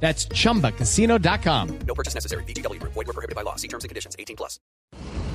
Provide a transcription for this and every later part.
That's chumbacasino.com. No purchase necessary. BGW. Void were prohibited by law. See terms and conditions. 18 plus.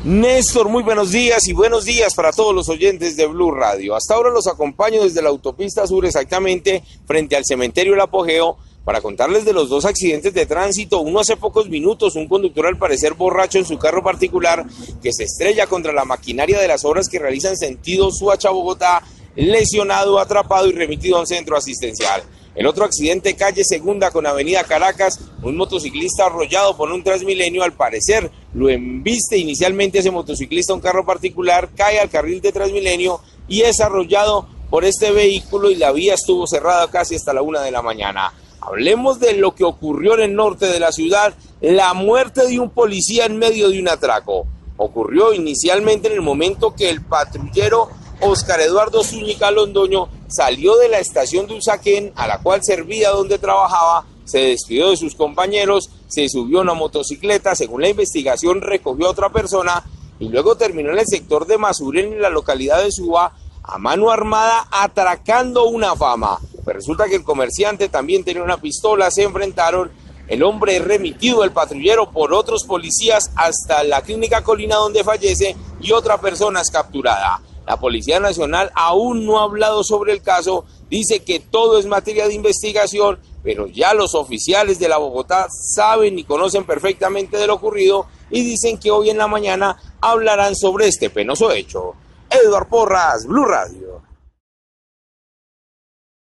Néstor, muy buenos días y buenos días para todos los oyentes de Blue Radio. Hasta ahora los acompaño desde la autopista sur, exactamente frente al cementerio El Apogeo, para contarles de los dos accidentes de tránsito. Uno hace pocos minutos, un conductor al parecer borracho en su carro particular que se estrella contra la maquinaria de las obras que realizan sentido Suacha-Bogotá, lesionado, atrapado y remitido a un centro asistencial. En otro accidente, calle Segunda con Avenida Caracas, un motociclista arrollado por un Transmilenio, al parecer lo embiste inicialmente ese motociclista un carro particular, cae al carril de Transmilenio y es arrollado por este vehículo y la vía estuvo cerrada casi hasta la una de la mañana. Hablemos de lo que ocurrió en el norte de la ciudad, la muerte de un policía en medio de un atraco. Ocurrió inicialmente en el momento que el patrullero Oscar Eduardo Zúñiga Londoño salió de la estación de Usaquén, a la cual servía donde trabajaba, se despidió de sus compañeros, se subió a una motocicleta, según la investigación recogió a otra persona y luego terminó en el sector de Masuren, en la localidad de Suba, a mano armada atracando una fama. Pues resulta que el comerciante también tenía una pistola, se enfrentaron, el hombre es remitido el patrullero por otros policías hasta la clínica Colina donde fallece y otra persona es capturada. La Policía Nacional aún no ha hablado sobre el caso, dice que todo es materia de investigación, pero ya los oficiales de la Bogotá saben y conocen perfectamente de lo ocurrido y dicen que hoy en la mañana hablarán sobre este penoso hecho. Eduard Porras, Blue Radio.